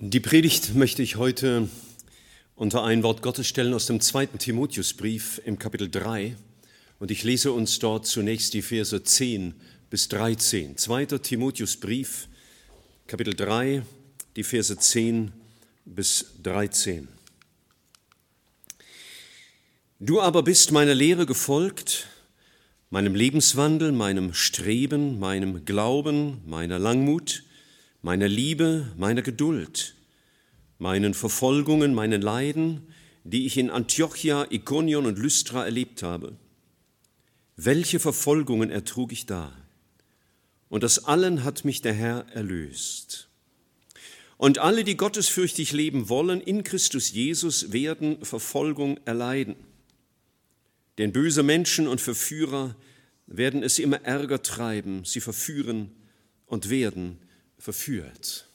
Die Predigt möchte ich heute unter ein Wort Gottes stellen aus dem zweiten Timotheusbrief im Kapitel 3. Und ich lese uns dort zunächst die Verse 10 bis 13. Zweiter Timotheusbrief, Kapitel 3, die Verse 10 bis 13. Du aber bist meiner Lehre gefolgt, meinem Lebenswandel, meinem Streben, meinem Glauben, meiner Langmut, meiner Liebe, meiner Geduld, meinen Verfolgungen, meinen Leiden, die ich in Antiochia, Ikonion und Lystra erlebt habe. Welche Verfolgungen ertrug ich da? Und aus allen hat mich der Herr erlöst. Und alle, die gottesfürchtig leben wollen in Christus Jesus, werden Verfolgung erleiden. Denn böse Menschen und Verführer werden es immer ärger treiben, sie verführen und werden verführt.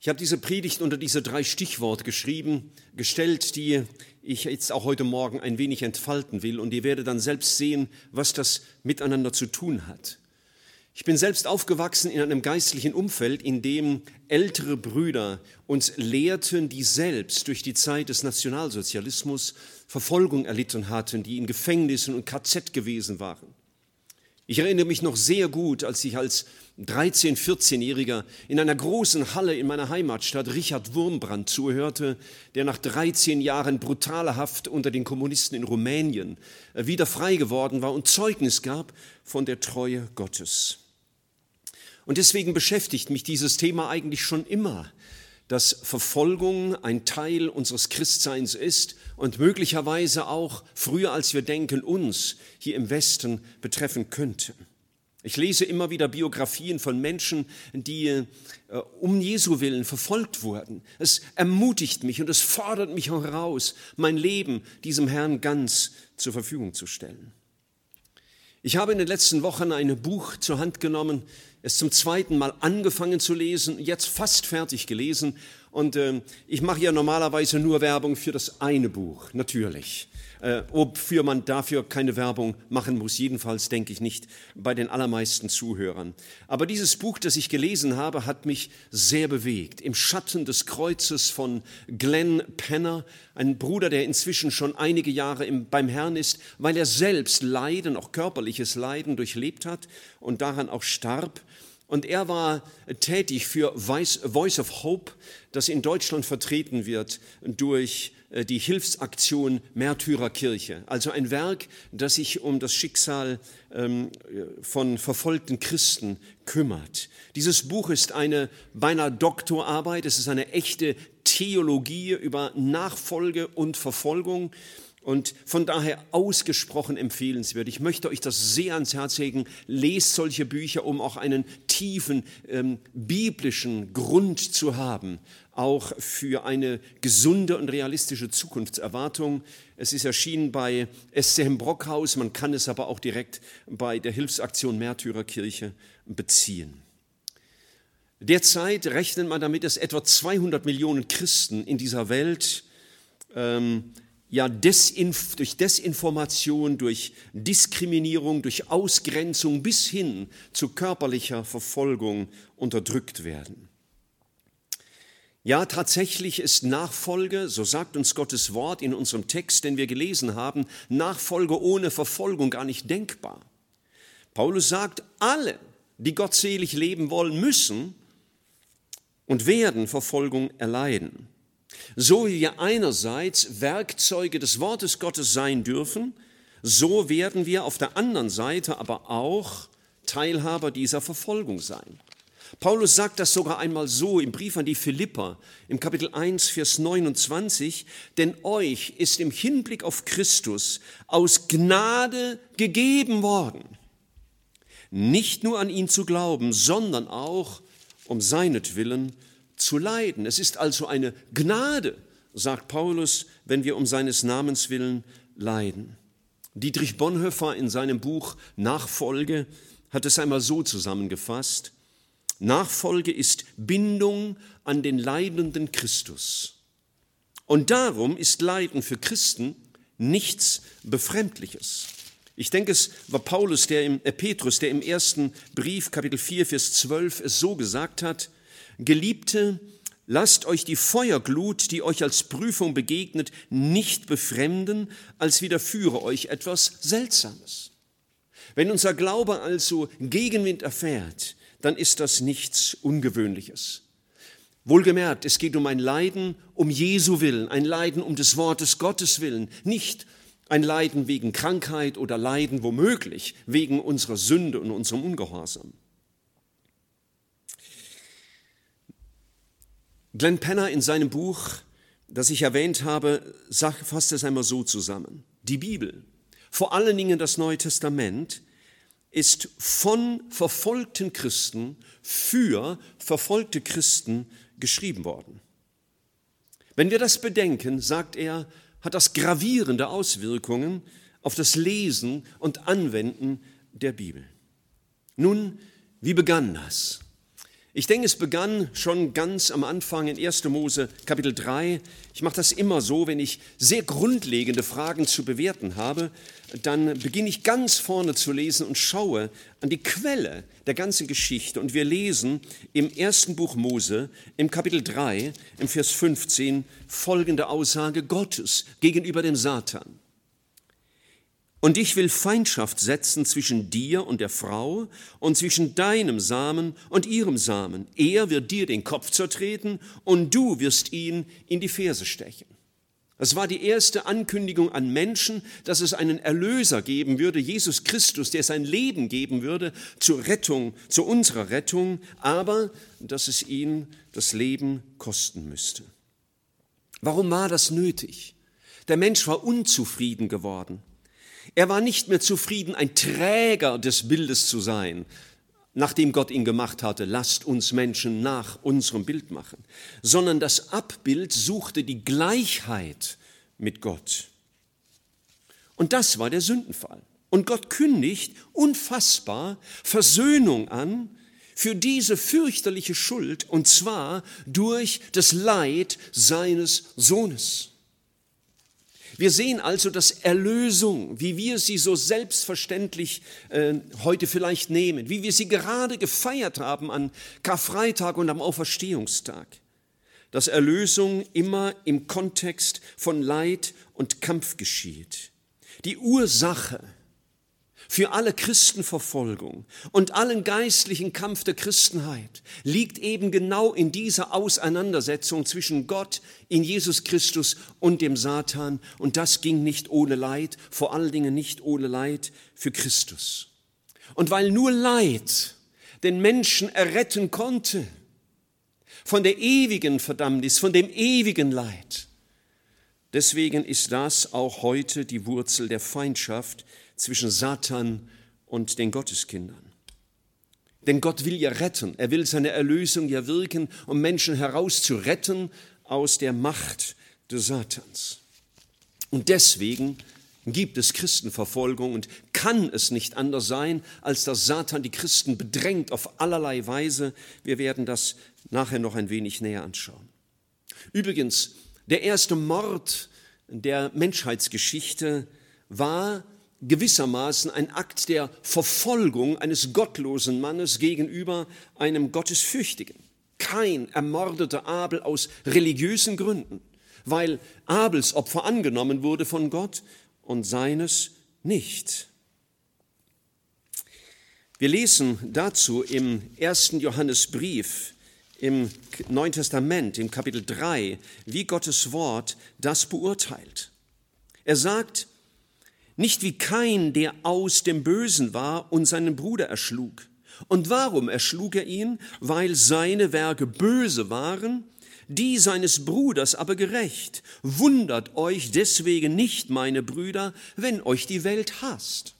Ich habe diese Predigt unter diese drei Stichworte geschrieben, gestellt, die ich jetzt auch heute Morgen ein wenig entfalten will und ihr werdet dann selbst sehen, was das miteinander zu tun hat. Ich bin selbst aufgewachsen in einem geistlichen Umfeld, in dem ältere Brüder uns lehrten, die selbst durch die Zeit des Nationalsozialismus Verfolgung erlitten hatten, die in Gefängnissen und KZ gewesen waren. Ich erinnere mich noch sehr gut, als ich als 13-, 14-Jähriger in einer großen Halle in meiner Heimatstadt Richard Wurmbrand zuhörte, der nach 13 Jahren brutaler Haft unter den Kommunisten in Rumänien äh, wieder frei geworden war und Zeugnis gab von der Treue Gottes. Und deswegen beschäftigt mich dieses Thema eigentlich schon immer, dass Verfolgung ein Teil unseres Christseins ist und möglicherweise auch früher als wir denken uns hier im Westen betreffen könnte. Ich lese immer wieder Biografien von Menschen, die äh, um Jesu willen verfolgt wurden. Es ermutigt mich und es fordert mich heraus, mein Leben diesem Herrn ganz zur Verfügung zu stellen. Ich habe in den letzten Wochen ein Buch zur Hand genommen, es zum zweiten Mal angefangen zu lesen, jetzt fast fertig gelesen. Und äh, ich mache ja normalerweise nur Werbung für das eine Buch, natürlich äh, wofür man dafür keine Werbung machen muss, jedenfalls denke ich nicht bei den allermeisten Zuhörern. Aber dieses Buch, das ich gelesen habe, hat mich sehr bewegt. Im Schatten des Kreuzes von Glenn Penner, ein Bruder, der inzwischen schon einige Jahre im, beim Herrn ist, weil er selbst Leiden, auch körperliches Leiden durchlebt hat und daran auch starb. Und er war tätig für Voice of Hope, das in Deutschland vertreten wird durch die Hilfsaktion Märtyrerkirche, also ein Werk, das sich um das Schicksal ähm, von verfolgten Christen kümmert. Dieses Buch ist eine beinahe Doktorarbeit, es ist eine echte Theologie über Nachfolge und Verfolgung und von daher ausgesprochen empfehlenswert. Ich möchte euch das sehr ans Herz legen. Lest solche Bücher, um auch einen tiefen ähm, biblischen Grund zu haben, auch für eine gesunde und realistische Zukunftserwartung. Es ist erschienen bei SCM Brockhaus, man kann es aber auch direkt bei der Hilfsaktion Märtyrerkirche beziehen. Derzeit rechnet man damit, dass etwa 200 Millionen Christen in dieser Welt ähm, ja, Desinf durch Desinformation, durch Diskriminierung, durch Ausgrenzung bis hin zu körperlicher Verfolgung unterdrückt werden. Ja, tatsächlich ist Nachfolge, so sagt uns Gottes Wort in unserem Text, den wir gelesen haben, Nachfolge ohne Verfolgung gar nicht denkbar. Paulus sagt, alle, die gottselig leben wollen, müssen und werden Verfolgung erleiden. So wie wir einerseits Werkzeuge des Wortes Gottes sein dürfen, so werden wir auf der anderen Seite aber auch Teilhaber dieser Verfolgung sein. Paulus sagt das sogar einmal so im Brief an die Philipper im Kapitel 1, Vers 29, denn euch ist im Hinblick auf Christus aus Gnade gegeben worden, nicht nur an ihn zu glauben, sondern auch um seinetwillen zu leiden. Es ist also eine Gnade, sagt Paulus, wenn wir um seines Namens willen leiden. Dietrich Bonhoeffer in seinem Buch Nachfolge hat es einmal so zusammengefasst. Nachfolge ist Bindung an den leidenden Christus. Und darum ist Leiden für Christen nichts Befremdliches. Ich denke, es war Paulus, der im, äh Petrus, der im ersten Brief, Kapitel 4, Vers 12, es so gesagt hat, Geliebte, Lasst euch die Feuerglut, die euch als Prüfung begegnet, nicht befremden, als widerführe euch etwas Seltsames. Wenn unser Glaube also Gegenwind erfährt, dann ist das nichts Ungewöhnliches. Wohlgemerkt, es geht um ein Leiden um Jesu willen, ein Leiden um des Wortes Gottes willen, nicht ein Leiden wegen Krankheit oder Leiden womöglich wegen unserer Sünde und unserem Ungehorsam. Glenn Penner in seinem Buch, das ich erwähnt habe, fasst es einmal so zusammen. Die Bibel, vor allen Dingen das Neue Testament, ist von verfolgten Christen für verfolgte Christen geschrieben worden. Wenn wir das bedenken, sagt er, hat das gravierende Auswirkungen auf das Lesen und Anwenden der Bibel. Nun, wie begann das? Ich denke, es begann schon ganz am Anfang in 1. Mose Kapitel 3. Ich mache das immer so, wenn ich sehr grundlegende Fragen zu bewerten habe, dann beginne ich ganz vorne zu lesen und schaue an die Quelle der ganzen Geschichte. Und wir lesen im ersten Buch Mose, im Kapitel 3, im Vers 15, folgende Aussage Gottes gegenüber dem Satan. Und ich will Feindschaft setzen zwischen dir und der Frau und zwischen deinem Samen und ihrem Samen. Er wird dir den Kopf zertreten und du wirst ihn in die Ferse stechen. Das war die erste Ankündigung an Menschen, dass es einen Erlöser geben würde, Jesus Christus, der sein Leben geben würde zur Rettung, zu unserer Rettung, aber dass es ihn das Leben kosten müsste. Warum war das nötig? Der Mensch war unzufrieden geworden. Er war nicht mehr zufrieden, ein Träger des Bildes zu sein, nachdem Gott ihn gemacht hatte, lasst uns Menschen nach unserem Bild machen, sondern das Abbild suchte die Gleichheit mit Gott. Und das war der Sündenfall. Und Gott kündigt unfassbar Versöhnung an für diese fürchterliche Schuld, und zwar durch das Leid seines Sohnes. Wir sehen also, dass Erlösung, wie wir sie so selbstverständlich äh, heute vielleicht nehmen, wie wir sie gerade gefeiert haben an Karfreitag und am Auferstehungstag, dass Erlösung immer im Kontext von Leid und Kampf geschieht. Die Ursache für alle Christenverfolgung und allen geistlichen Kampf der Christenheit liegt eben genau in dieser Auseinandersetzung zwischen Gott in Jesus Christus und dem Satan. Und das ging nicht ohne Leid, vor allen Dingen nicht ohne Leid für Christus. Und weil nur Leid den Menschen erretten konnte von der ewigen Verdammnis, von dem ewigen Leid, deswegen ist das auch heute die Wurzel der Feindschaft, zwischen Satan und den Gotteskindern. Denn Gott will ja retten. Er will seine Erlösung ja wirken, um Menschen herauszuretten aus der Macht des Satans. Und deswegen gibt es Christenverfolgung und kann es nicht anders sein, als dass Satan die Christen bedrängt auf allerlei Weise. Wir werden das nachher noch ein wenig näher anschauen. Übrigens, der erste Mord der Menschheitsgeschichte war gewissermaßen ein Akt der Verfolgung eines gottlosen Mannes gegenüber einem Gottesfürchtigen. Kein ermordete Abel aus religiösen Gründen, weil Abels Opfer angenommen wurde von Gott und seines nicht. Wir lesen dazu im ersten Johannesbrief im Neuen Testament, im Kapitel 3, wie Gottes Wort das beurteilt. Er sagt, nicht wie Kain, der aus dem Bösen war und seinen Bruder erschlug. Und warum erschlug er ihn? Weil seine Werke böse waren, die seines Bruders aber gerecht. Wundert euch deswegen nicht, meine Brüder, wenn euch die Welt hasst.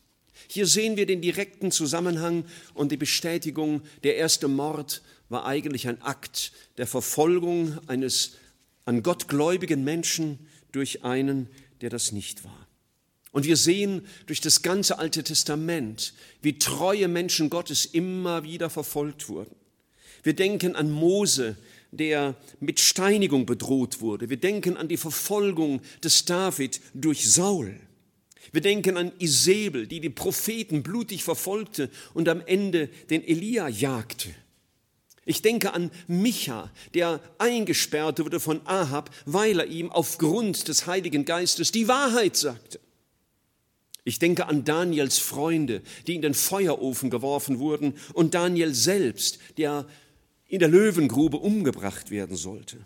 Hier sehen wir den direkten Zusammenhang und die Bestätigung, der erste Mord war eigentlich ein Akt der Verfolgung eines an Gott gläubigen Menschen durch einen, der das nicht war. Und wir sehen durch das ganze Alte Testament, wie treue Menschen Gottes immer wieder verfolgt wurden. Wir denken an Mose, der mit Steinigung bedroht wurde. Wir denken an die Verfolgung des David durch Saul. Wir denken an Isabel, die die Propheten blutig verfolgte und am Ende den Elia jagte. Ich denke an Micha, der eingesperrt wurde von Ahab, weil er ihm aufgrund des Heiligen Geistes die Wahrheit sagte. Ich denke an Daniels Freunde, die in den Feuerofen geworfen wurden, und Daniel selbst, der in der Löwengrube umgebracht werden sollte.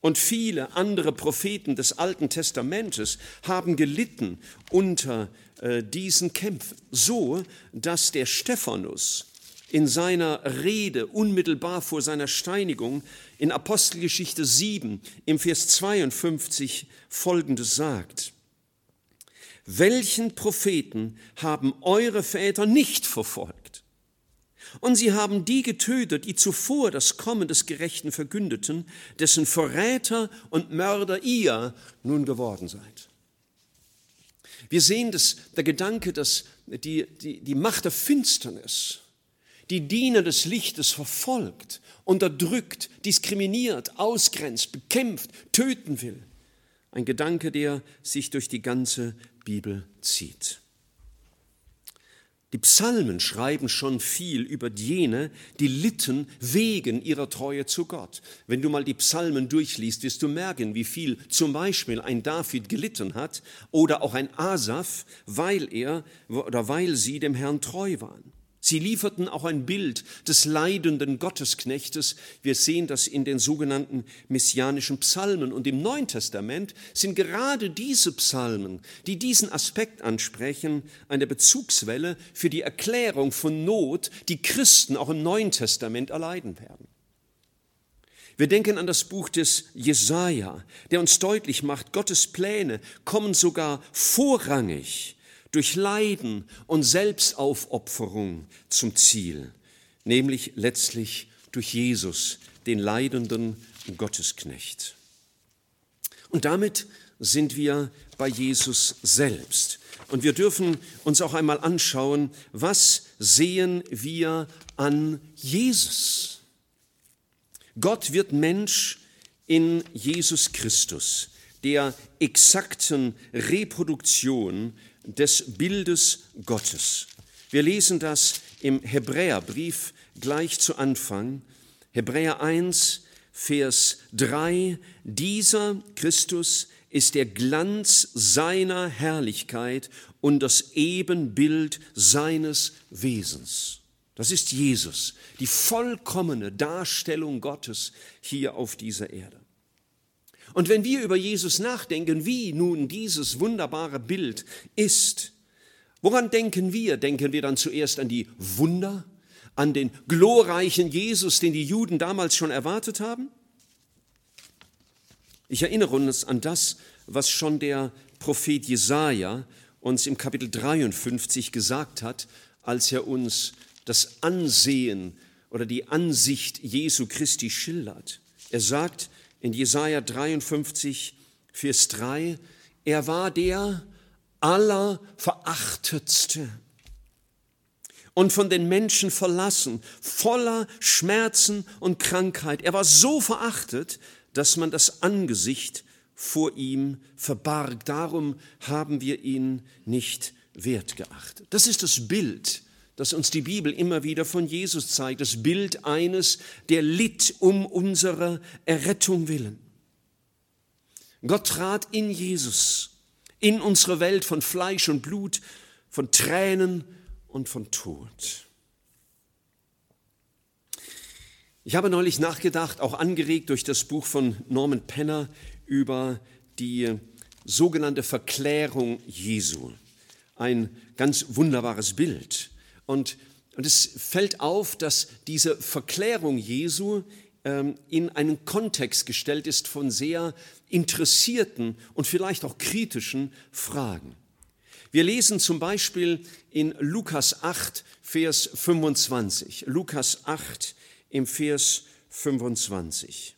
Und viele andere Propheten des Alten Testamentes haben gelitten unter äh, diesen Kämpfen, so dass der Stephanus in seiner Rede unmittelbar vor seiner Steinigung in Apostelgeschichte 7 im Vers 52 folgendes sagt. Welchen Propheten haben eure Väter nicht verfolgt? Und sie haben die getötet, die zuvor das Kommen des Gerechten verkündeten, dessen Verräter und Mörder ihr nun geworden seid. Wir sehen, dass der Gedanke, dass die, die, die Macht der Finsternis die Diener des Lichtes verfolgt, unterdrückt, diskriminiert, ausgrenzt, bekämpft, töten will. Ein Gedanke, der sich durch die ganze Bibel zieht. Die Psalmen schreiben schon viel über jene, die litten wegen ihrer Treue zu Gott. Wenn du mal die Psalmen durchliest, wirst du merken, wie viel zum Beispiel ein David gelitten hat oder auch ein Asaph, weil er oder weil sie dem Herrn treu waren. Sie lieferten auch ein Bild des leidenden Gottesknechtes. Wir sehen das in den sogenannten messianischen Psalmen. Und im Neuen Testament sind gerade diese Psalmen, die diesen Aspekt ansprechen, eine Bezugswelle für die Erklärung von Not, die Christen auch im Neuen Testament erleiden werden. Wir denken an das Buch des Jesaja, der uns deutlich macht, Gottes Pläne kommen sogar vorrangig durch Leiden und Selbstaufopferung zum Ziel, nämlich letztlich durch Jesus, den leidenden Gottesknecht. Und damit sind wir bei Jesus selbst. Und wir dürfen uns auch einmal anschauen, was sehen wir an Jesus? Gott wird Mensch in Jesus Christus, der exakten Reproduktion des Bildes Gottes. Wir lesen das im Hebräerbrief gleich zu Anfang. Hebräer 1, Vers 3. Dieser Christus ist der Glanz seiner Herrlichkeit und das Ebenbild seines Wesens. Das ist Jesus, die vollkommene Darstellung Gottes hier auf dieser Erde. Und wenn wir über Jesus nachdenken, wie nun dieses wunderbare Bild ist, woran denken wir? Denken wir dann zuerst an die Wunder, an den glorreichen Jesus, den die Juden damals schon erwartet haben? Ich erinnere uns an das, was schon der Prophet Jesaja uns im Kapitel 53 gesagt hat, als er uns das Ansehen oder die Ansicht Jesu Christi schildert. Er sagt, in Jesaja 53, Vers 3, er war der allerverachtetste und von den Menschen verlassen, voller Schmerzen und Krankheit. Er war so verachtet, dass man das Angesicht vor ihm verbarg. Darum haben wir ihn nicht wertgeachtet. Das ist das Bild, das uns die Bibel immer wieder von Jesus zeigt, das Bild eines, der litt um unsere Errettung willen. Gott trat in Jesus, in unsere Welt von Fleisch und Blut, von Tränen und von Tod. Ich habe neulich nachgedacht, auch angeregt durch das Buch von Norman Penner, über die sogenannte Verklärung Jesu. Ein ganz wunderbares Bild. Und, und es fällt auf, dass diese Verklärung Jesu ähm, in einen Kontext gestellt ist von sehr interessierten und vielleicht auch kritischen Fragen. Wir lesen zum Beispiel in Lukas 8, Vers 25. Lukas 8 im Vers 25.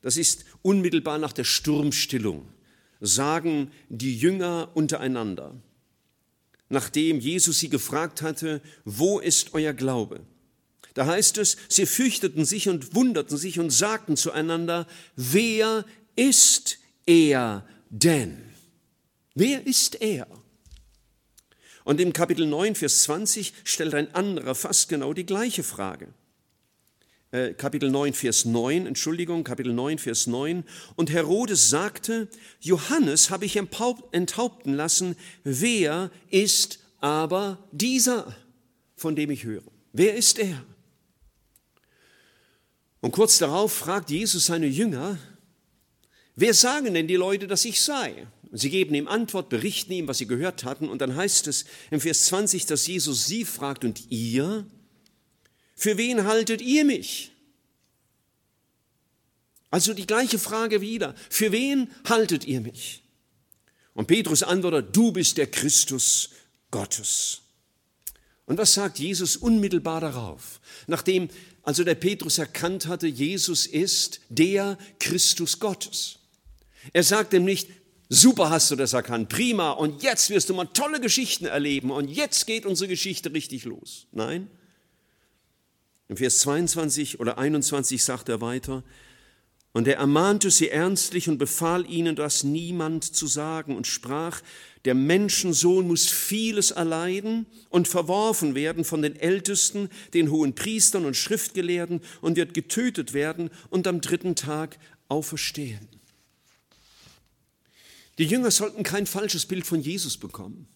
Das ist unmittelbar nach der Sturmstillung. Sagen die Jünger untereinander nachdem Jesus sie gefragt hatte, wo ist euer Glaube? Da heißt es, sie fürchteten sich und wunderten sich und sagten zueinander, wer ist er denn? Wer ist er? Und im Kapitel 9, Vers 20 stellt ein anderer fast genau die gleiche Frage. Äh, Kapitel 9, Vers 9, Entschuldigung, Kapitel 9, Vers 9. Und Herodes sagte, Johannes habe ich enthaupten lassen, wer ist aber dieser, von dem ich höre? Wer ist er? Und kurz darauf fragt Jesus seine Jünger, wer sagen denn die Leute, dass ich sei? Sie geben ihm Antwort, berichten ihm, was sie gehört hatten. Und dann heißt es im Vers 20, dass Jesus sie fragt, und ihr? Für wen haltet ihr mich? Also die gleiche Frage wieder. Für wen haltet ihr mich? Und Petrus antwortet, du bist der Christus Gottes. Und was sagt Jesus unmittelbar darauf? Nachdem also der Petrus erkannt hatte, Jesus ist der Christus Gottes. Er sagt ihm nicht, super hast du das erkannt, prima, und jetzt wirst du mal tolle Geschichten erleben und jetzt geht unsere Geschichte richtig los. Nein. Im Vers 22 oder 21 sagt er weiter, und er ermahnte sie ernstlich und befahl ihnen, das niemand zu sagen und sprach, der Menschensohn muss vieles erleiden und verworfen werden von den Ältesten, den hohen Priestern und Schriftgelehrten und wird getötet werden und am dritten Tag auferstehen. Die Jünger sollten kein falsches Bild von Jesus bekommen.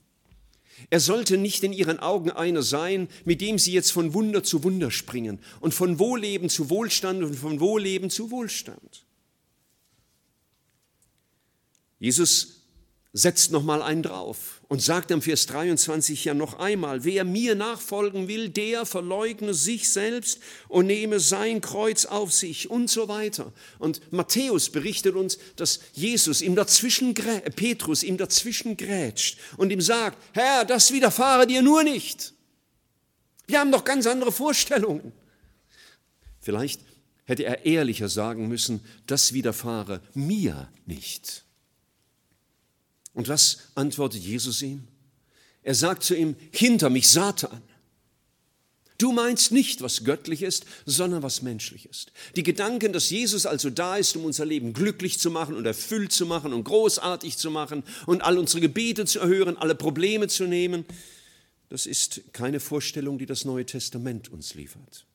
Er sollte nicht in ihren Augen einer sein, mit dem sie jetzt von Wunder zu Wunder springen und von Wohlleben zu Wohlstand und von Wohlleben zu Wohlstand. Jesus setzt noch mal einen drauf und sagt im Vers 23 ja noch einmal, wer mir nachfolgen will, der verleugne sich selbst und nehme sein Kreuz auf sich und so weiter. Und Matthäus berichtet uns, dass Jesus ihm dazwischen, Petrus ihm dazwischen grätscht und ihm sagt, Herr, das widerfahre dir nur nicht. Wir haben doch ganz andere Vorstellungen. Vielleicht hätte er ehrlicher sagen müssen, das widerfahre mir nicht. Und was antwortet Jesus ihm? Er sagt zu ihm, hinter mich Satan. Du meinst nicht, was göttlich ist, sondern was menschlich ist. Die Gedanken, dass Jesus also da ist, um unser Leben glücklich zu machen und erfüllt zu machen und großartig zu machen und all unsere Gebete zu erhören, alle Probleme zu nehmen, das ist keine Vorstellung, die das Neue Testament uns liefert.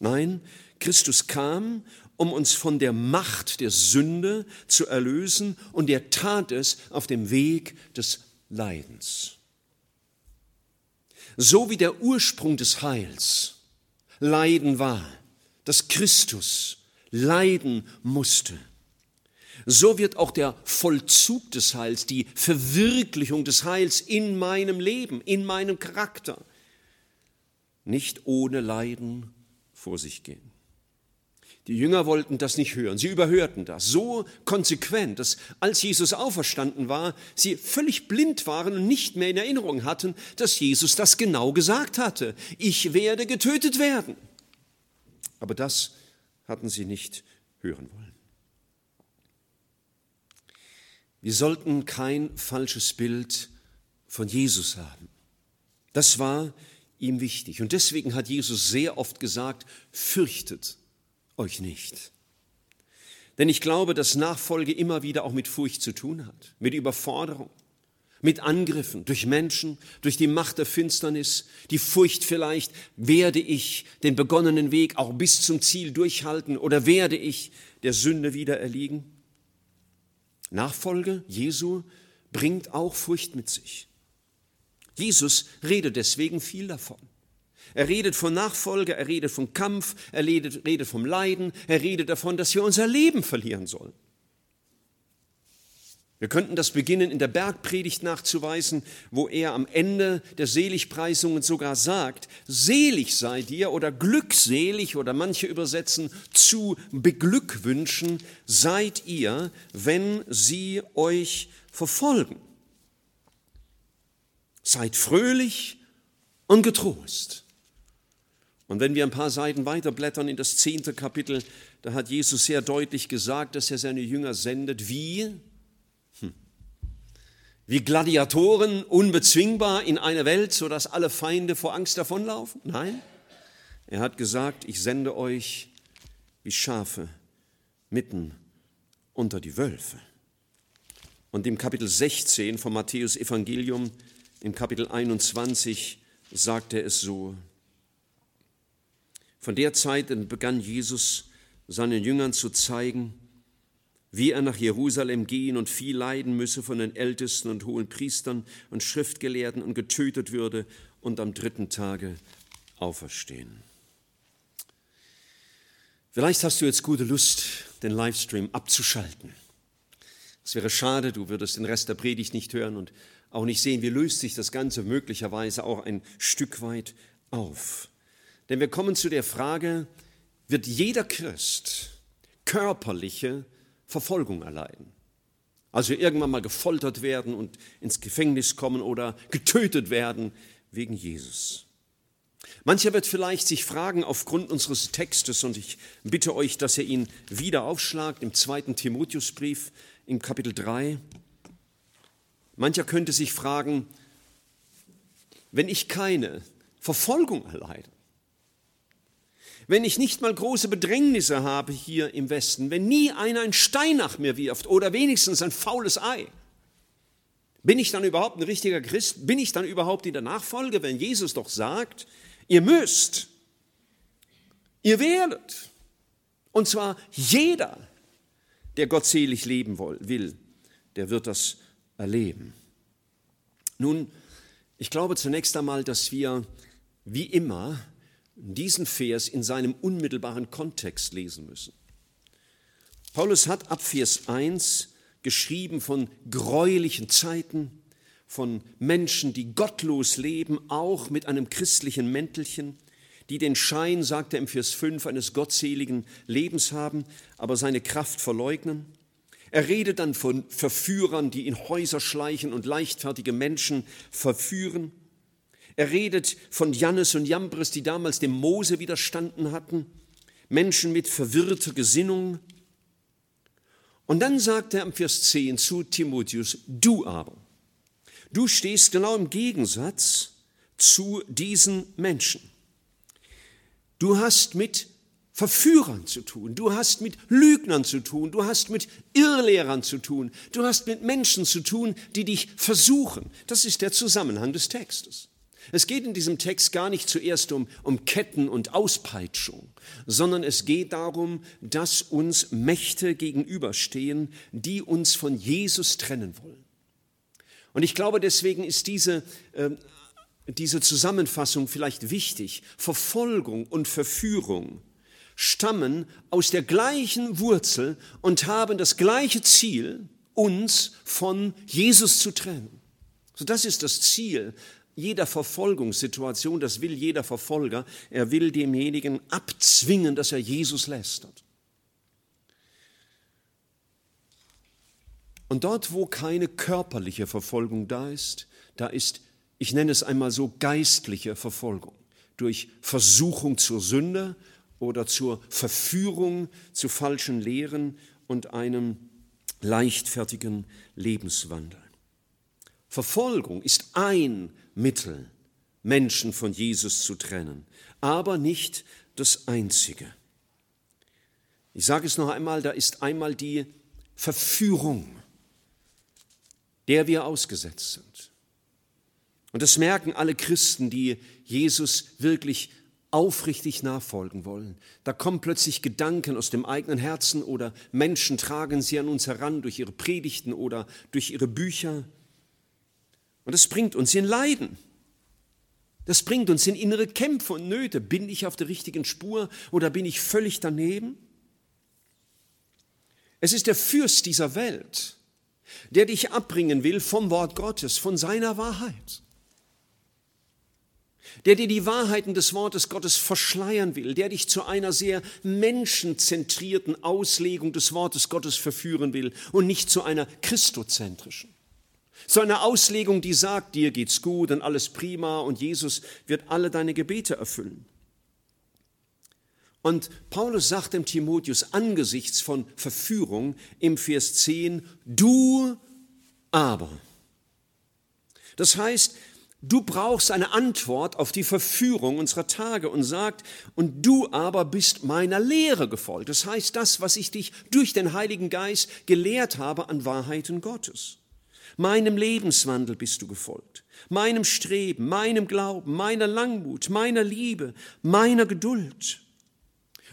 Nein, Christus kam, um uns von der Macht der Sünde zu erlösen und er tat es auf dem Weg des Leidens. So wie der Ursprung des Heils Leiden war, dass Christus leiden musste, so wird auch der Vollzug des Heils, die Verwirklichung des Heils in meinem Leben, in meinem Charakter, nicht ohne Leiden vor sich gehen. Die Jünger wollten das nicht hören, sie überhörten das so konsequent, dass als Jesus auferstanden war, sie völlig blind waren und nicht mehr in Erinnerung hatten, dass Jesus das genau gesagt hatte. Ich werde getötet werden. Aber das hatten sie nicht hören wollen. Wir sollten kein falsches Bild von Jesus haben. Das war ihm wichtig. Und deswegen hat Jesus sehr oft gesagt, fürchtet euch nicht. Denn ich glaube, dass Nachfolge immer wieder auch mit Furcht zu tun hat, mit Überforderung, mit Angriffen durch Menschen, durch die Macht der Finsternis, die Furcht vielleicht, werde ich den begonnenen Weg auch bis zum Ziel durchhalten oder werde ich der Sünde wieder erliegen? Nachfolge Jesu bringt auch Furcht mit sich. Jesus redet deswegen viel davon. Er redet von Nachfolge, er redet vom Kampf, er redet, redet vom Leiden, er redet davon, dass wir unser Leben verlieren sollen. Wir könnten das beginnen in der Bergpredigt nachzuweisen, wo er am Ende der Seligpreisungen sogar sagt, selig seid ihr oder glückselig oder manche übersetzen zu beglückwünschen seid ihr, wenn sie euch verfolgen. Seid fröhlich und getrost. Und wenn wir ein paar Seiten weiterblättern in das zehnte Kapitel, da hat Jesus sehr deutlich gesagt, dass er seine Jünger sendet wie, hm, wie Gladiatoren unbezwingbar in eine Welt, sodass alle Feinde vor Angst davonlaufen? Nein, er hat gesagt, ich sende euch wie Schafe mitten unter die Wölfe. Und im Kapitel 16 vom Matthäus Evangelium, im Kapitel 21, sagt er es so, Von der Zeit begann Jesus seinen Jüngern zu zeigen, wie er nach Jerusalem gehen und viel leiden müsse von den Ältesten und hohen Priestern und Schriftgelehrten und getötet würde und am dritten Tage auferstehen. Vielleicht hast du jetzt gute Lust, den Livestream abzuschalten. Es wäre schade, du würdest den Rest der Predigt nicht hören und auch nicht sehen, wie löst sich das Ganze möglicherweise auch ein Stück weit auf. Denn wir kommen zu der Frage, wird jeder Christ körperliche Verfolgung erleiden? Also irgendwann mal gefoltert werden und ins Gefängnis kommen oder getötet werden wegen Jesus. Mancher wird vielleicht sich fragen aufgrund unseres Textes, und ich bitte euch, dass ihr ihn wieder aufschlagt im zweiten Timotheusbrief im Kapitel 3. Mancher könnte sich fragen, wenn ich keine Verfolgung erleide, wenn ich nicht mal große Bedrängnisse habe hier im Westen, wenn nie einer einen Stein nach mir wirft oder wenigstens ein faules Ei, bin ich dann überhaupt ein richtiger Christ? Bin ich dann überhaupt in der Nachfolge, wenn Jesus doch sagt, ihr müsst, ihr werdet, und zwar jeder, der gottselig leben will, der wird das erleben. Nun, ich glaube zunächst einmal, dass wir wie immer diesen Vers in seinem unmittelbaren Kontext lesen müssen. Paulus hat ab Vers 1 geschrieben von gräulichen Zeiten, von Menschen, die gottlos leben, auch mit einem christlichen Mäntelchen, die den Schein, sagt er im Vers 5, eines gottseligen Lebens haben, aber seine Kraft verleugnen. Er redet dann von Verführern, die in Häuser schleichen und leichtfertige Menschen verführen. Er redet von Jannes und Jambres, die damals dem Mose widerstanden hatten, Menschen mit verwirrter Gesinnung. Und dann sagt er im Vers 10 zu Timotheus, du aber, du stehst genau im Gegensatz zu diesen Menschen. Du hast mit Verführern zu tun, du hast mit Lügnern zu tun, du hast mit Irrlehrern zu tun, du hast mit Menschen zu tun, die dich versuchen. Das ist der Zusammenhang des Textes. Es geht in diesem Text gar nicht zuerst um, um Ketten und Auspeitschung, sondern es geht darum, dass uns Mächte gegenüberstehen, die uns von Jesus trennen wollen. Und ich glaube, deswegen ist diese, äh, diese Zusammenfassung vielleicht wichtig. Verfolgung und Verführung stammen aus der gleichen Wurzel und haben das gleiche Ziel, uns von Jesus zu trennen. So, das ist das Ziel jeder Verfolgungssituation, das will jeder Verfolger. Er will demjenigen abzwingen, dass er Jesus lästert. Und dort, wo keine körperliche Verfolgung da ist, da ist, ich nenne es einmal so, geistliche Verfolgung durch Versuchung zur Sünde oder zur Verführung zu falschen Lehren und einem leichtfertigen Lebenswandel. Verfolgung ist ein Mittel, Menschen von Jesus zu trennen, aber nicht das einzige. Ich sage es noch einmal, da ist einmal die Verführung, der wir ausgesetzt sind. Und das merken alle Christen, die Jesus wirklich aufrichtig nachfolgen wollen. Da kommen plötzlich Gedanken aus dem eigenen Herzen oder Menschen tragen sie an uns heran durch ihre Predigten oder durch ihre Bücher. Und das bringt uns in Leiden. Das bringt uns in innere Kämpfe und Nöte. Bin ich auf der richtigen Spur oder bin ich völlig daneben? Es ist der Fürst dieser Welt, der dich abbringen will vom Wort Gottes, von seiner Wahrheit. Der dir die Wahrheiten des Wortes Gottes verschleiern will, der dich zu einer sehr menschenzentrierten Auslegung des Wortes Gottes verführen will und nicht zu einer christozentrischen. So eine Auslegung, die sagt, dir geht's gut und alles prima und Jesus wird alle deine Gebete erfüllen. Und Paulus sagt dem Timotheus angesichts von Verführung im Vers 10, du aber. Das heißt, du brauchst eine Antwort auf die Verführung unserer Tage und sagt, und du aber bist meiner Lehre gefolgt. Das heißt, das, was ich dich durch den Heiligen Geist gelehrt habe an Wahrheiten Gottes. Meinem Lebenswandel bist du gefolgt, meinem Streben, meinem Glauben, meiner Langmut, meiner Liebe, meiner Geduld.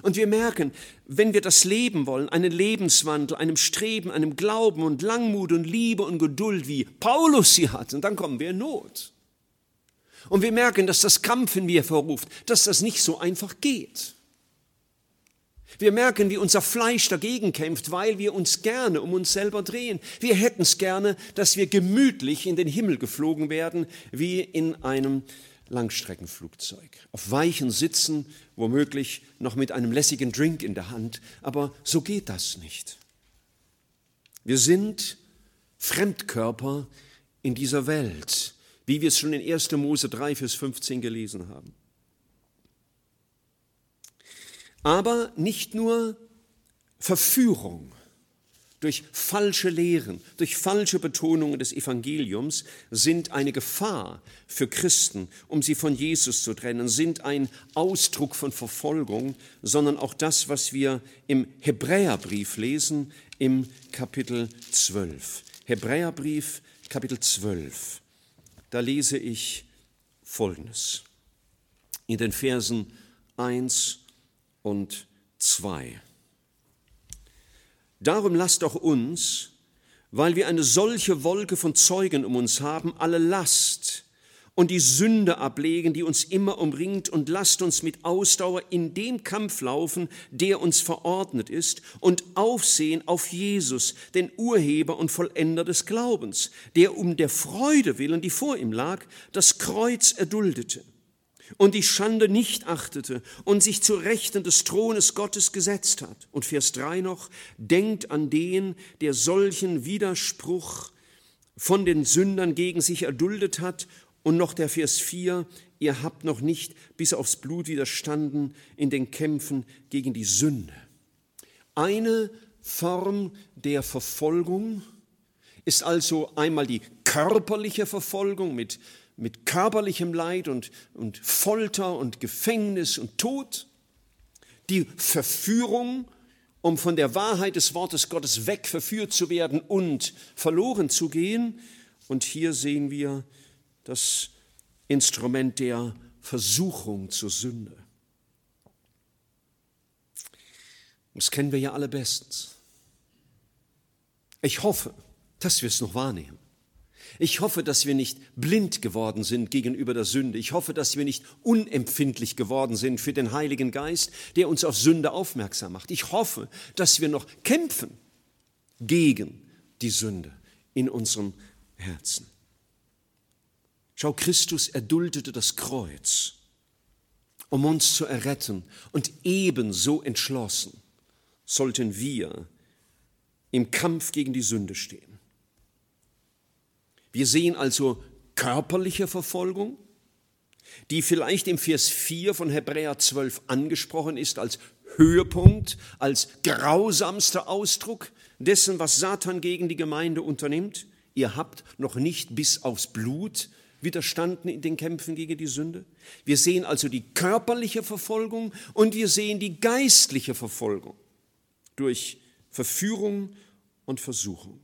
Und wir merken, wenn wir das Leben wollen, einen Lebenswandel, einem Streben, einem Glauben und Langmut und Liebe und Geduld, wie Paulus sie hat, und dann kommen wir in Not. Und wir merken, dass das Kampf in mir verruft, dass das nicht so einfach geht. Wir merken, wie unser Fleisch dagegen kämpft, weil wir uns gerne um uns selber drehen. Wir hätten es gerne, dass wir gemütlich in den Himmel geflogen werden, wie in einem Langstreckenflugzeug. Auf weichen Sitzen, womöglich noch mit einem lässigen Drink in der Hand. Aber so geht das nicht. Wir sind Fremdkörper in dieser Welt, wie wir es schon in 1. Mose 3, Vers 15 gelesen haben. Aber nicht nur Verführung durch falsche Lehren, durch falsche Betonungen des Evangeliums sind eine Gefahr für Christen, um sie von Jesus zu trennen, sind ein Ausdruck von Verfolgung, sondern auch das, was wir im Hebräerbrief lesen, im Kapitel 12. Hebräerbrief, Kapitel 12. Da lese ich Folgendes. In den Versen 1 und 2. Darum lasst doch uns, weil wir eine solche Wolke von Zeugen um uns haben, alle Last und die Sünde ablegen, die uns immer umringt, und lasst uns mit Ausdauer in dem Kampf laufen, der uns verordnet ist, und aufsehen auf Jesus, den Urheber und Vollender des Glaubens, der um der Freude willen, die vor ihm lag, das Kreuz erduldete und die Schande nicht achtete und sich zu Rechten des Thrones Gottes gesetzt hat. Und Vers 3 noch, denkt an den, der solchen Widerspruch von den Sündern gegen sich erduldet hat. Und noch der Vers 4, ihr habt noch nicht bis aufs Blut widerstanden in den Kämpfen gegen die Sünde. Eine Form der Verfolgung ist also einmal die körperliche Verfolgung mit mit körperlichem Leid und, und Folter und Gefängnis und Tod, die Verführung, um von der Wahrheit des Wortes Gottes weg verführt zu werden und verloren zu gehen. Und hier sehen wir das Instrument der Versuchung zur Sünde. Das kennen wir ja alle bestens. Ich hoffe, dass wir es noch wahrnehmen. Ich hoffe, dass wir nicht blind geworden sind gegenüber der Sünde. Ich hoffe, dass wir nicht unempfindlich geworden sind für den Heiligen Geist, der uns auf Sünde aufmerksam macht. Ich hoffe, dass wir noch kämpfen gegen die Sünde in unserem Herzen. Schau, Christus erduldete das Kreuz, um uns zu erretten. Und ebenso entschlossen sollten wir im Kampf gegen die Sünde stehen. Wir sehen also körperliche Verfolgung, die vielleicht im Vers 4 von Hebräer 12 angesprochen ist als Höhepunkt, als grausamster Ausdruck dessen, was Satan gegen die Gemeinde unternimmt. Ihr habt noch nicht bis aufs Blut widerstanden in den Kämpfen gegen die Sünde. Wir sehen also die körperliche Verfolgung und wir sehen die geistliche Verfolgung durch Verführung und Versuchung.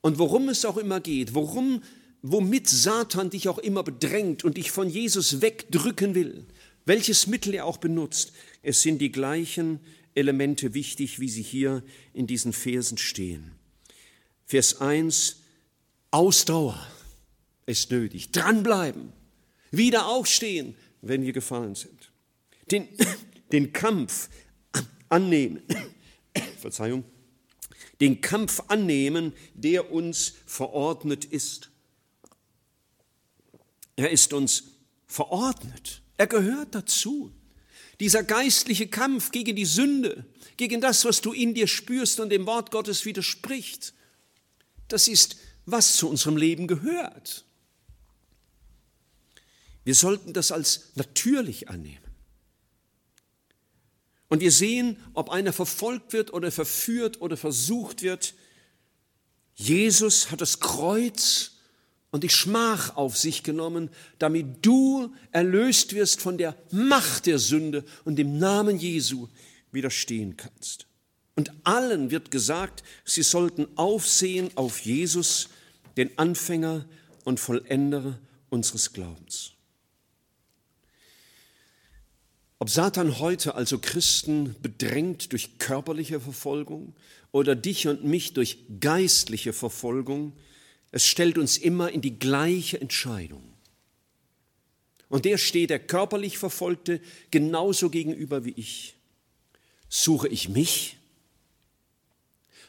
Und worum es auch immer geht, worum, womit Satan dich auch immer bedrängt und dich von Jesus wegdrücken will, welches Mittel er auch benutzt, es sind die gleichen Elemente wichtig, wie sie hier in diesen Versen stehen. Vers 1, Ausdauer ist nötig, dranbleiben, wieder aufstehen, wenn wir gefallen sind. Den, den Kampf annehmen, Verzeihung, den Kampf annehmen, der uns verordnet ist. Er ist uns verordnet. Er gehört dazu. Dieser geistliche Kampf gegen die Sünde, gegen das, was du in dir spürst und dem Wort Gottes widerspricht, das ist, was zu unserem Leben gehört. Wir sollten das als natürlich annehmen. Und wir sehen, ob einer verfolgt wird oder verführt oder versucht wird. Jesus hat das Kreuz und die Schmach auf sich genommen, damit du erlöst wirst von der Macht der Sünde und dem Namen Jesu widerstehen kannst. Und allen wird gesagt, sie sollten aufsehen auf Jesus, den Anfänger und Vollender unseres Glaubens. Ob Satan heute also Christen bedrängt durch körperliche Verfolgung oder dich und mich durch geistliche Verfolgung, es stellt uns immer in die gleiche Entscheidung. Und der steht der körperlich Verfolgte genauso gegenüber wie ich. Suche ich mich?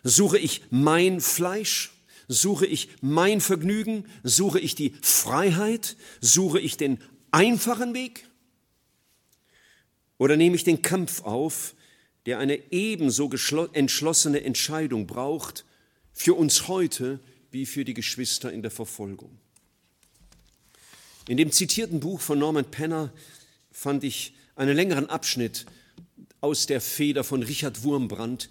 Suche ich mein Fleisch? Suche ich mein Vergnügen? Suche ich die Freiheit? Suche ich den einfachen Weg? Oder nehme ich den Kampf auf, der eine ebenso entschlossene Entscheidung braucht für uns heute wie für die Geschwister in der Verfolgung? In dem zitierten Buch von Norman Penner fand ich einen längeren Abschnitt aus der Feder von Richard Wurmbrand,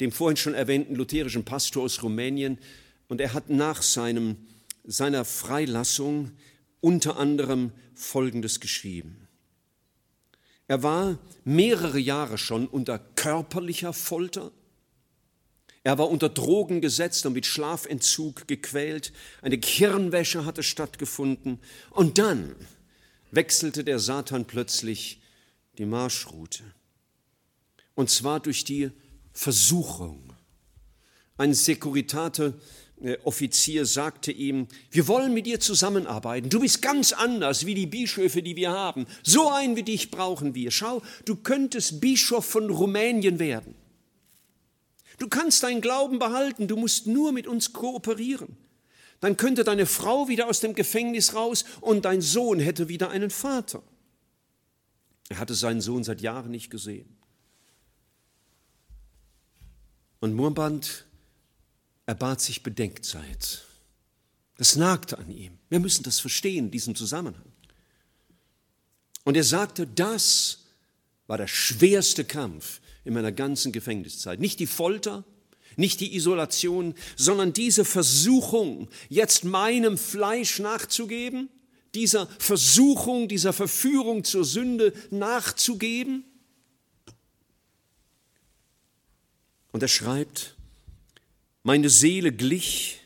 dem vorhin schon erwähnten lutherischen Pastor aus Rumänien. Und er hat nach seinem, seiner Freilassung unter anderem Folgendes geschrieben. Er war mehrere Jahre schon unter körperlicher Folter. Er war unter Drogen gesetzt und mit Schlafentzug gequält. Eine Kirnwäsche hatte stattgefunden. Und dann wechselte der Satan plötzlich die Marschroute. Und zwar durch die Versuchung. Ein Securitate äh, Offizier sagte ihm, wir wollen mit dir zusammenarbeiten. Du bist ganz anders wie die Bischöfe, die wir haben. So einen wie dich brauchen wir. Schau, du könntest Bischof von Rumänien werden. Du kannst deinen Glauben behalten, du musst nur mit uns kooperieren. Dann könnte deine Frau wieder aus dem Gefängnis raus und dein Sohn hätte wieder einen Vater. Er hatte seinen Sohn seit Jahren nicht gesehen. Und Murmband er bat sich Bedenkzeit. Das nagte an ihm. Wir müssen das verstehen, diesen Zusammenhang. Und er sagte, das war der schwerste Kampf in meiner ganzen Gefängniszeit. Nicht die Folter, nicht die Isolation, sondern diese Versuchung, jetzt meinem Fleisch nachzugeben, dieser Versuchung, dieser Verführung zur Sünde nachzugeben. Und er schreibt, meine Seele glich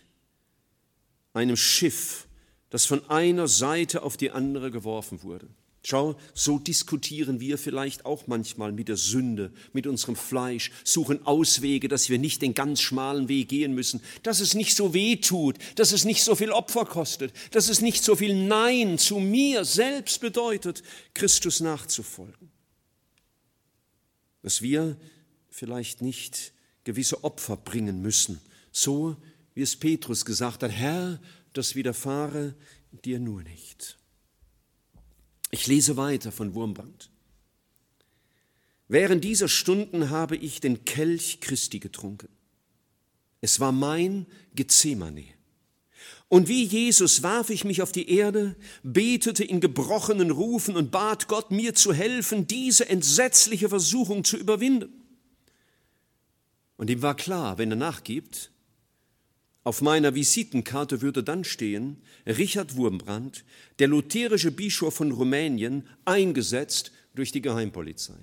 einem Schiff, das von einer Seite auf die andere geworfen wurde. Schau, so diskutieren wir vielleicht auch manchmal mit der Sünde, mit unserem Fleisch, suchen Auswege, dass wir nicht den ganz schmalen Weg gehen müssen, dass es nicht so weh tut, dass es nicht so viel Opfer kostet, dass es nicht so viel Nein zu mir selbst bedeutet, Christus nachzufolgen. Dass wir vielleicht nicht gewisse Opfer bringen müssen, so wie es Petrus gesagt hat, Herr, das widerfahre dir nur nicht. Ich lese weiter von Wurmband. Während dieser Stunden habe ich den Kelch Christi getrunken. Es war mein Gethsemane. Und wie Jesus warf ich mich auf die Erde, betete in gebrochenen Rufen und bat Gott, mir zu helfen, diese entsetzliche Versuchung zu überwinden. Und ihm war klar, wenn er nachgibt, auf meiner Visitenkarte würde dann stehen, Richard Wurmbrand, der lutherische Bischof von Rumänien, eingesetzt durch die Geheimpolizei.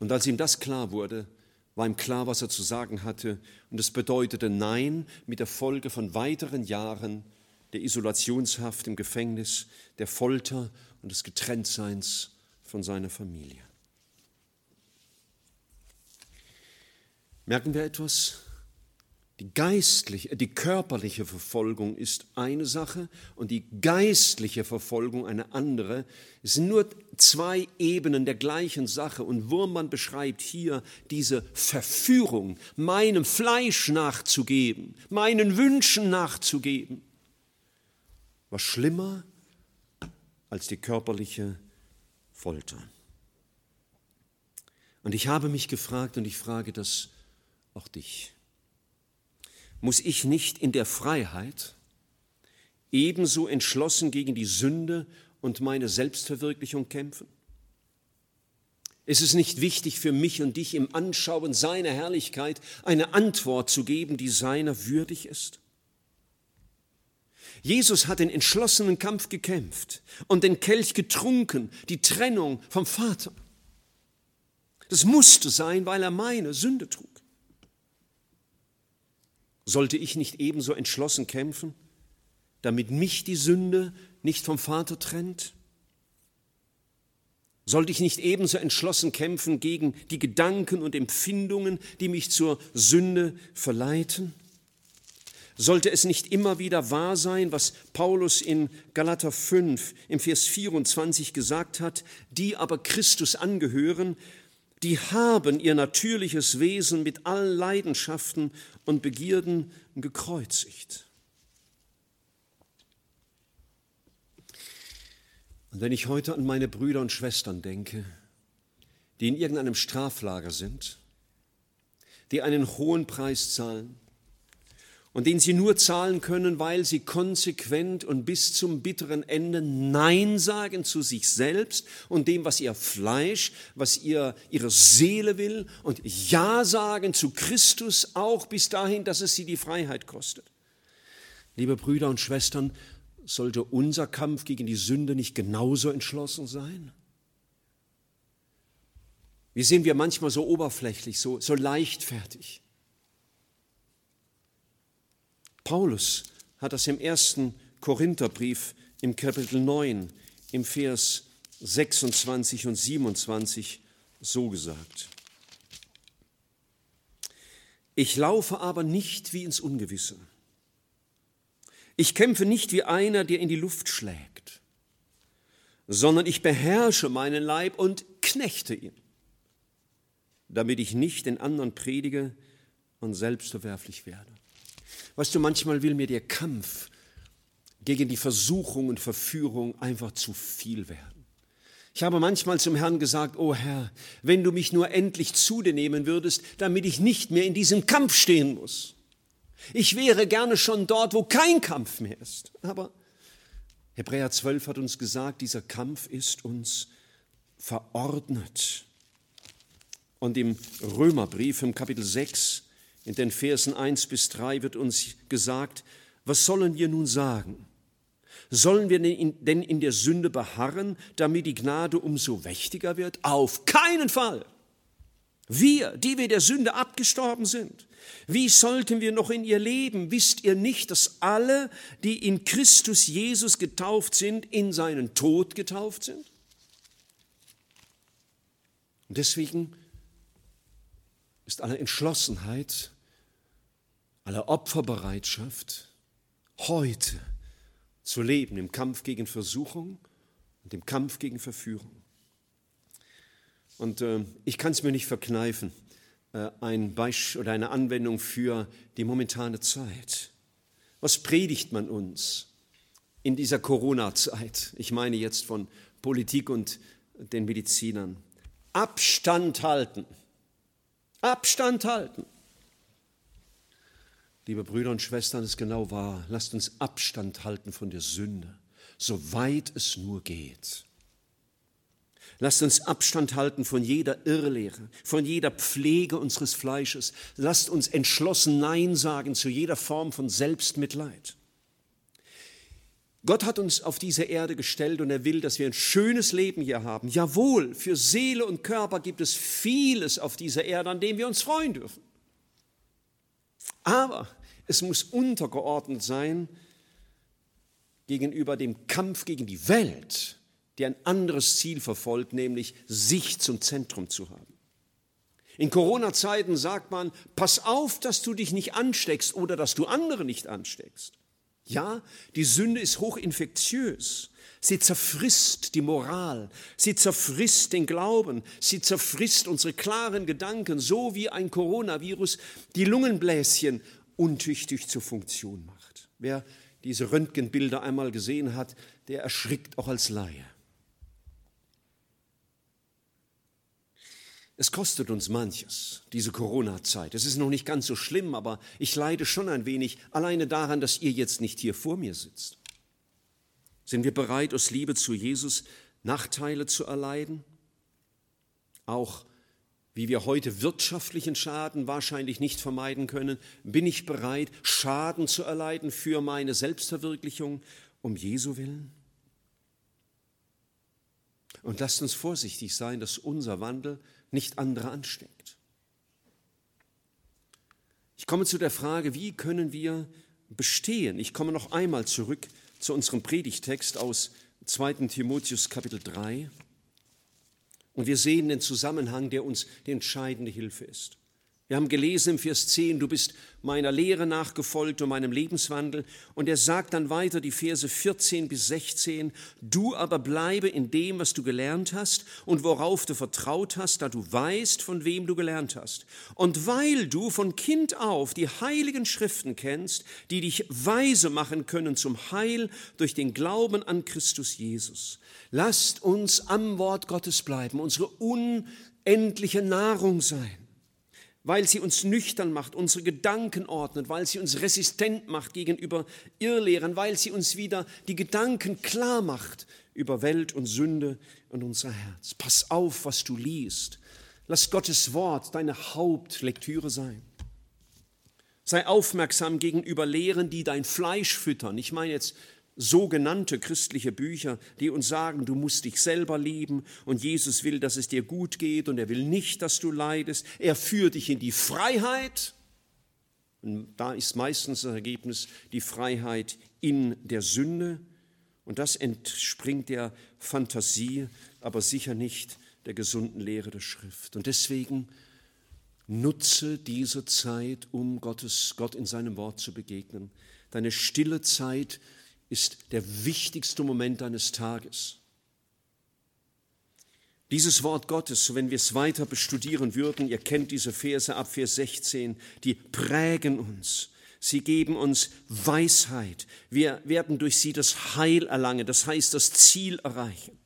Und als ihm das klar wurde, war ihm klar, was er zu sagen hatte, und es bedeutete Nein mit der Folge von weiteren Jahren der Isolationshaft im Gefängnis, der Folter und des Getrenntseins von seiner Familie. Merken wir etwas? Die geistliche, die körperliche Verfolgung ist eine Sache und die geistliche Verfolgung eine andere. Es sind nur zwei Ebenen der gleichen Sache und Wurmmann beschreibt hier diese Verführung, meinem Fleisch nachzugeben, meinen Wünschen nachzugeben. Was schlimmer als die körperliche Folter. Und ich habe mich gefragt und ich frage das auch dich muss ich nicht in der Freiheit ebenso entschlossen gegen die Sünde und meine Selbstverwirklichung kämpfen? Ist es nicht wichtig für mich und dich im Anschauen seiner Herrlichkeit eine Antwort zu geben, die seiner würdig ist? Jesus hat den entschlossenen Kampf gekämpft und den Kelch getrunken, die Trennung vom Vater. Das musste sein, weil er meine Sünde trug. Sollte ich nicht ebenso entschlossen kämpfen, damit mich die Sünde nicht vom Vater trennt? Sollte ich nicht ebenso entschlossen kämpfen gegen die Gedanken und Empfindungen, die mich zur Sünde verleiten? Sollte es nicht immer wieder wahr sein, was Paulus in Galater 5 im Vers 24 gesagt hat, die aber Christus angehören, die haben ihr natürliches Wesen mit allen Leidenschaften und Begierden gekreuzigt. Und wenn ich heute an meine Brüder und Schwestern denke, die in irgendeinem Straflager sind, die einen hohen Preis zahlen und den sie nur zahlen können, weil sie konsequent und bis zum bitteren Ende Nein sagen zu sich selbst und dem, was ihr Fleisch, was ihr, ihre Seele will und Ja sagen zu Christus auch bis dahin, dass es sie die Freiheit kostet. Liebe Brüder und Schwestern, sollte unser Kampf gegen die Sünde nicht genauso entschlossen sein? Wie sind wir manchmal so oberflächlich, so, so leichtfertig? Paulus hat das im ersten Korintherbrief im Kapitel 9 im Vers 26 und 27 so gesagt. Ich laufe aber nicht wie ins Ungewisse. Ich kämpfe nicht wie einer, der in die Luft schlägt, sondern ich beherrsche meinen Leib und knechte ihn, damit ich nicht den anderen predige und selbstverwerflich werde. Weißt du, manchmal will mir der Kampf gegen die Versuchung und Verführung einfach zu viel werden. Ich habe manchmal zum Herrn gesagt, oh Herr, wenn du mich nur endlich zu dir nehmen würdest, damit ich nicht mehr in diesem Kampf stehen muss. Ich wäre gerne schon dort, wo kein Kampf mehr ist. Aber Hebräer 12 hat uns gesagt, dieser Kampf ist uns verordnet. Und im Römerbrief im Kapitel 6, in den Versen 1 bis 3 wird uns gesagt, was sollen wir nun sagen? Sollen wir denn in der Sünde beharren, damit die Gnade umso mächtiger wird? Auf keinen Fall. Wir, die wir der Sünde abgestorben sind, wie sollten wir noch in ihr leben? Wisst ihr nicht, dass alle, die in Christus Jesus getauft sind, in seinen Tod getauft sind? Und deswegen ist alle Entschlossenheit, alle Opferbereitschaft heute zu leben im Kampf gegen Versuchung und im Kampf gegen Verführung. Und äh, ich kann es mir nicht verkneifen, äh, ein Beispiel oder eine Anwendung für die momentane Zeit. Was predigt man uns in dieser Corona-Zeit? Ich meine jetzt von Politik und den Medizinern. Abstand halten. Abstand halten. Liebe Brüder und Schwestern, es ist genau wahr. Lasst uns Abstand halten von der Sünde, soweit es nur geht. Lasst uns Abstand halten von jeder Irrlehre, von jeder Pflege unseres Fleisches. Lasst uns entschlossen Nein sagen zu jeder Form von Selbstmitleid. Gott hat uns auf diese Erde gestellt und er will, dass wir ein schönes Leben hier haben. Jawohl, für Seele und Körper gibt es vieles auf dieser Erde, an dem wir uns freuen dürfen. Aber es muss untergeordnet sein gegenüber dem Kampf gegen die Welt, die ein anderes Ziel verfolgt, nämlich sich zum Zentrum zu haben. In Corona-Zeiten sagt man, pass auf, dass du dich nicht ansteckst oder dass du andere nicht ansteckst. Ja, die Sünde ist hochinfektiös. Sie zerfrisst die Moral, sie zerfrisst den Glauben, sie zerfrisst unsere klaren Gedanken, so wie ein Coronavirus die Lungenbläschen untüchtig zur Funktion macht. Wer diese Röntgenbilder einmal gesehen hat, der erschrickt auch als Laie. Es kostet uns manches, diese Corona-Zeit. Es ist noch nicht ganz so schlimm, aber ich leide schon ein wenig alleine daran, dass ihr jetzt nicht hier vor mir sitzt. Sind wir bereit, aus Liebe zu Jesus Nachteile zu erleiden? Auch wie wir heute wirtschaftlichen Schaden wahrscheinlich nicht vermeiden können, bin ich bereit, Schaden zu erleiden für meine Selbstverwirklichung um Jesu willen? Und lasst uns vorsichtig sein, dass unser Wandel nicht andere ansteckt. Ich komme zu der Frage, wie können wir bestehen? Ich komme noch einmal zurück zu unserem Predigtext aus 2. Timotheus Kapitel 3. Und wir sehen den Zusammenhang, der uns die entscheidende Hilfe ist. Wir haben gelesen im Vers 10, du bist meiner Lehre nachgefolgt und meinem Lebenswandel. Und er sagt dann weiter, die Verse 14 bis 16, du aber bleibe in dem, was du gelernt hast und worauf du vertraut hast, da du weißt, von wem du gelernt hast. Und weil du von Kind auf die heiligen Schriften kennst, die dich weise machen können zum Heil durch den Glauben an Christus Jesus. Lasst uns am Wort Gottes bleiben, unsere unendliche Nahrung sein weil sie uns nüchtern macht, unsere Gedanken ordnet, weil sie uns resistent macht gegenüber Irrlehren, weil sie uns wieder die Gedanken klar macht über Welt und Sünde und unser Herz. Pass auf, was du liest. Lass Gottes Wort deine Hauptlektüre sein. Sei aufmerksam gegenüber Lehren, die dein Fleisch füttern. Ich meine jetzt sogenannte christliche Bücher, die uns sagen, du musst dich selber lieben und Jesus will, dass es dir gut geht und er will nicht, dass du leidest. Er führt dich in die Freiheit. Und da ist meistens das Ergebnis die Freiheit in der Sünde. Und das entspringt der Fantasie, aber sicher nicht der gesunden Lehre der Schrift. Und deswegen nutze diese Zeit, um Gottes, Gott in seinem Wort zu begegnen. Deine stille Zeit ist der wichtigste Moment deines Tages. Dieses Wort Gottes, wenn wir es weiter bestudieren würden, ihr kennt diese Verse ab Vers 16, die prägen uns. Sie geben uns Weisheit. Wir werden durch sie das Heil erlangen, das heißt das Ziel erreichen.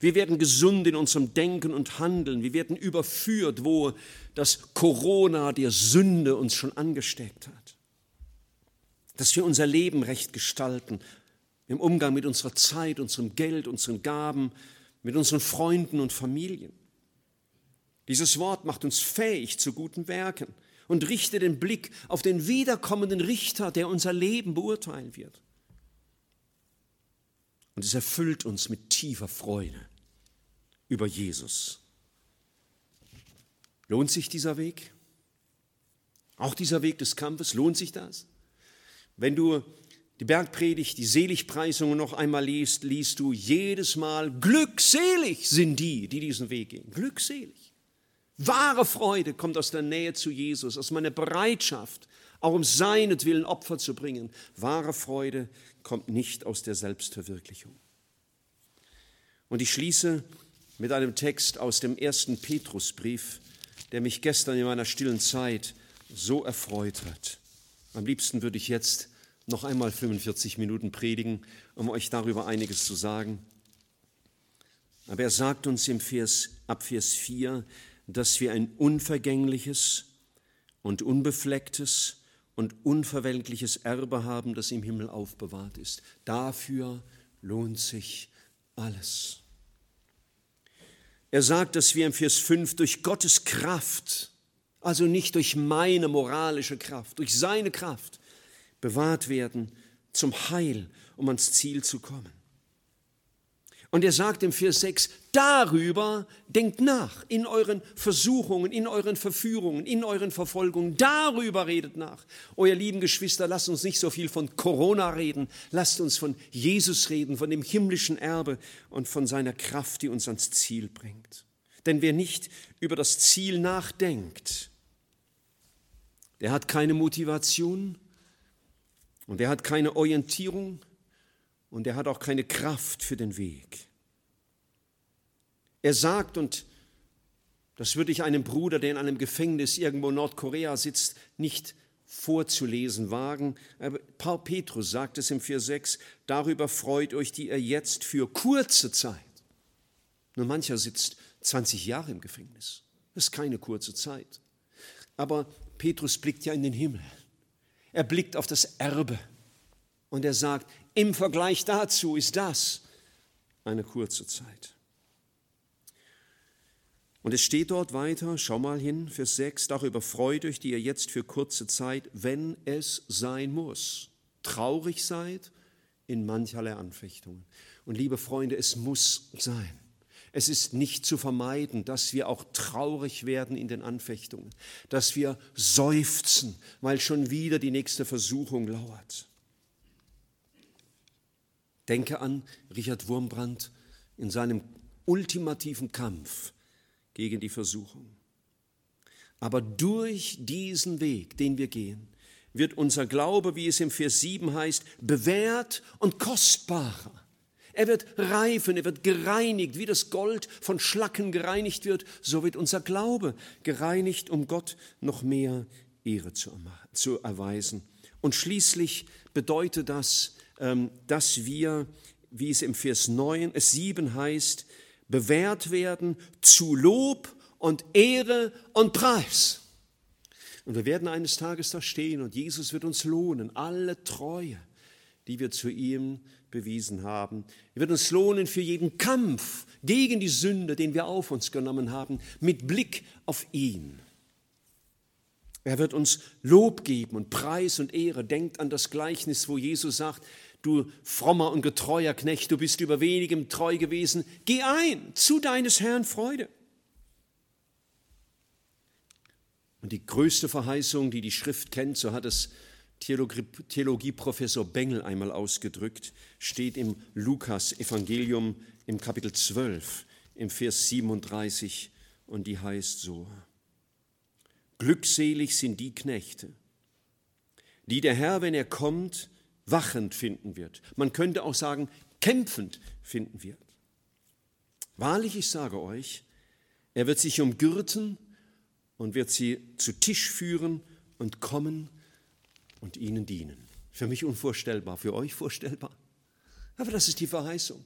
Wir werden gesund in unserem Denken und Handeln. Wir werden überführt, wo das Corona der Sünde uns schon angesteckt hat dass wir unser Leben recht gestalten, im Umgang mit unserer Zeit, unserem Geld, unseren Gaben, mit unseren Freunden und Familien. Dieses Wort macht uns fähig zu guten Werken und richtet den Blick auf den wiederkommenden Richter, der unser Leben beurteilen wird. Und es erfüllt uns mit tiefer Freude über Jesus. Lohnt sich dieser Weg? Auch dieser Weg des Kampfes, lohnt sich das? Wenn du die Bergpredigt, die Seligpreisungen noch einmal liest, liest du jedes Mal, glückselig sind die, die diesen Weg gehen. Glückselig. Wahre Freude kommt aus der Nähe zu Jesus, aus meiner Bereitschaft, auch um seinetwillen Opfer zu bringen. Wahre Freude kommt nicht aus der Selbstverwirklichung. Und ich schließe mit einem Text aus dem ersten Petrusbrief, der mich gestern in meiner stillen Zeit so erfreut hat. Am liebsten würde ich jetzt noch einmal 45 Minuten predigen, um euch darüber einiges zu sagen. Aber er sagt uns im Vers, ab Vers 4, dass wir ein unvergängliches und unbeflecktes und unverwelkliches Erbe haben, das im Himmel aufbewahrt ist. Dafür lohnt sich alles. Er sagt, dass wir im Vers 5 durch Gottes Kraft also nicht durch meine moralische Kraft, durch seine Kraft bewahrt werden zum Heil, um ans Ziel zu kommen. Und er sagt im Vers 6, darüber denkt nach, in euren Versuchungen, in euren Verführungen, in euren Verfolgungen, darüber redet nach. Ihr lieben Geschwister, lasst uns nicht so viel von Corona reden, lasst uns von Jesus reden, von dem himmlischen Erbe und von seiner Kraft, die uns ans Ziel bringt. Denn wer nicht über das Ziel nachdenkt, der hat keine Motivation und der hat keine Orientierung und er hat auch keine Kraft für den Weg. Er sagt, und das würde ich einem Bruder, der in einem Gefängnis irgendwo in Nordkorea sitzt, nicht vorzulesen wagen. Aber Paul Petrus sagt es im 4,6, darüber freut euch, die ihr jetzt für kurze Zeit. Nur mancher sitzt 20 Jahre im Gefängnis. Das ist keine kurze Zeit. Aber Petrus blickt ja in den Himmel. Er blickt auf das Erbe und er sagt, im Vergleich dazu ist das eine kurze Zeit. Und es steht dort weiter, schau mal hin, Vers 6, darüber freut euch, die ihr jetzt für kurze Zeit, wenn es sein muss, traurig seid in mancherlei Anfechtungen. Und liebe Freunde, es muss sein. Es ist nicht zu vermeiden, dass wir auch traurig werden in den Anfechtungen, dass wir seufzen, weil schon wieder die nächste Versuchung lauert. Denke an Richard Wurmbrand in seinem ultimativen Kampf gegen die Versuchung. Aber durch diesen Weg, den wir gehen, wird unser Glaube, wie es im Vers 7 heißt, bewährt und kostbarer. Er wird reifen, er wird gereinigt, wie das Gold von Schlacken gereinigt wird, so wird unser Glaube gereinigt, um Gott noch mehr Ehre zu, erweisen. Und schließlich bedeutet das, ähm, dass wir, wie es im Vers 9, es 7 heißt, bewährt werden zu Lob und Ehre und Preis. Und wir werden eines Tages da stehen und Jesus wird uns lohnen, alle Treue, die wir zu ihm bewiesen haben. Er wird uns lohnen für jeden Kampf gegen die Sünde, den wir auf uns genommen haben, mit Blick auf ihn. Er wird uns Lob geben und Preis und Ehre. Denkt an das Gleichnis, wo Jesus sagt, du frommer und getreuer Knecht, du bist über wenigem treu gewesen, geh ein zu deines Herrn Freude. Und die größte Verheißung, die die Schrift kennt, so hat es Theologieprofessor Bengel einmal ausgedrückt, steht im Lukas-Evangelium im Kapitel 12, im Vers 37, und die heißt so: Glückselig sind die Knechte, die der Herr, wenn er kommt, wachend finden wird. Man könnte auch sagen, kämpfend finden wird. Wahrlich, ich sage euch, er wird sich umgürten und wird sie zu Tisch führen und kommen und ihnen dienen. Für mich unvorstellbar, für euch vorstellbar. Aber das ist die Verheißung.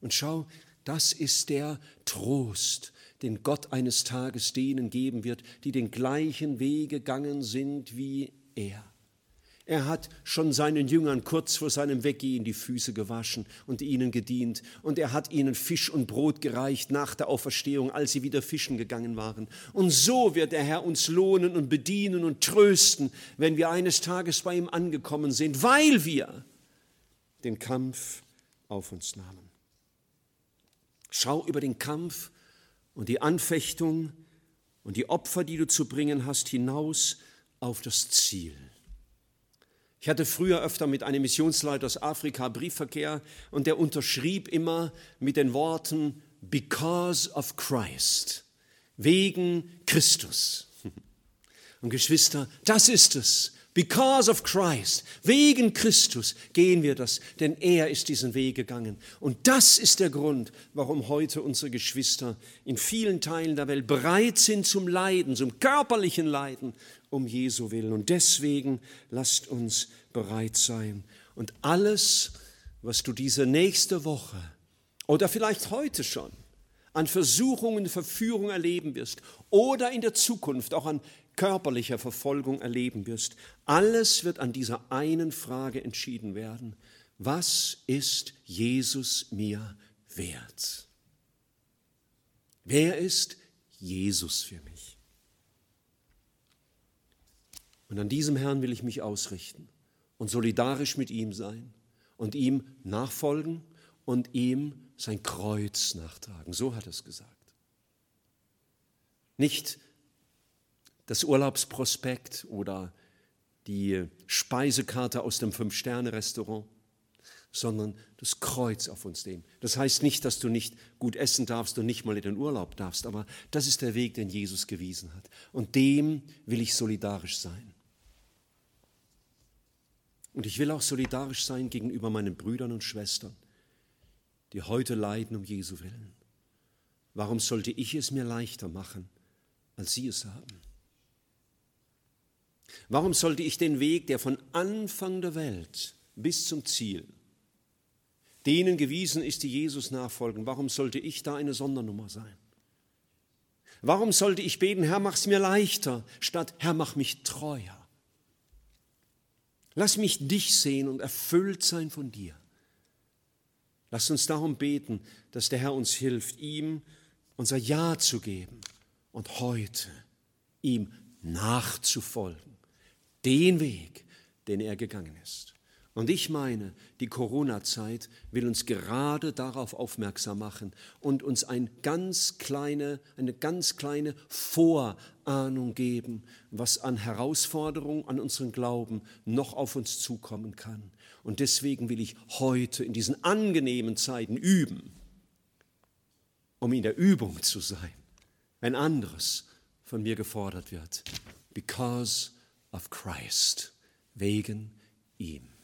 Und schau, das ist der Trost, den Gott eines Tages denen geben wird, die den gleichen Weg gegangen sind wie er. Er hat schon seinen Jüngern kurz vor seinem Weggehen die Füße gewaschen und ihnen gedient. Und er hat ihnen Fisch und Brot gereicht nach der Auferstehung, als sie wieder fischen gegangen waren. Und so wird der Herr uns lohnen und bedienen und trösten, wenn wir eines Tages bei ihm angekommen sind, weil wir den Kampf auf uns nahmen. Schau über den Kampf und die Anfechtung und die Opfer, die du zu bringen hast, hinaus auf das Ziel. Ich hatte früher öfter mit einem Missionsleiter aus Afrika Briefverkehr und der unterschrieb immer mit den Worten Because of Christ, wegen Christus. Und Geschwister, das ist es. Because of Christ, wegen Christus gehen wir das, denn er ist diesen Weg gegangen. Und das ist der Grund, warum heute unsere Geschwister in vielen Teilen der Welt bereit sind zum Leiden, zum körperlichen Leiden, um Jesu willen. Und deswegen lasst uns bereit sein. Und alles, was du diese nächste Woche oder vielleicht heute schon an Versuchungen, Verführung erleben wirst oder in der Zukunft auch an körperlicher Verfolgung erleben wirst. Alles wird an dieser einen Frage entschieden werden. Was ist Jesus mir wert? Wer ist Jesus für mich? Und an diesem Herrn will ich mich ausrichten und solidarisch mit ihm sein und ihm nachfolgen und ihm sein Kreuz nachtragen. So hat er es gesagt. Nicht das Urlaubsprospekt oder die Speisekarte aus dem Fünf-Sterne-Restaurant, sondern das Kreuz auf uns nehmen. Das heißt nicht, dass du nicht gut essen darfst und nicht mal in den Urlaub darfst, aber das ist der Weg, den Jesus gewiesen hat. Und dem will ich solidarisch sein. Und ich will auch solidarisch sein gegenüber meinen Brüdern und Schwestern, die heute leiden um Jesu willen. Warum sollte ich es mir leichter machen, als sie es haben? Warum sollte ich den Weg, der von Anfang der Welt bis zum Ziel denen gewiesen ist, die Jesus nachfolgen, warum sollte ich da eine Sondernummer sein? Warum sollte ich beten, Herr, mach's mir leichter, statt Herr, mach mich treuer? Lass mich dich sehen und erfüllt sein von dir. Lass uns darum beten, dass der Herr uns hilft, ihm unser Ja zu geben und heute ihm nachzufolgen den Weg, den er gegangen ist. Und ich meine, die Corona-Zeit will uns gerade darauf aufmerksam machen und uns ein ganz kleine, eine ganz kleine Vorahnung geben, was an Herausforderungen an unseren Glauben noch auf uns zukommen kann. Und deswegen will ich heute in diesen angenehmen Zeiten üben, um in der Übung zu sein, wenn anderes von mir gefordert wird. Because of Christ, wegen ihm.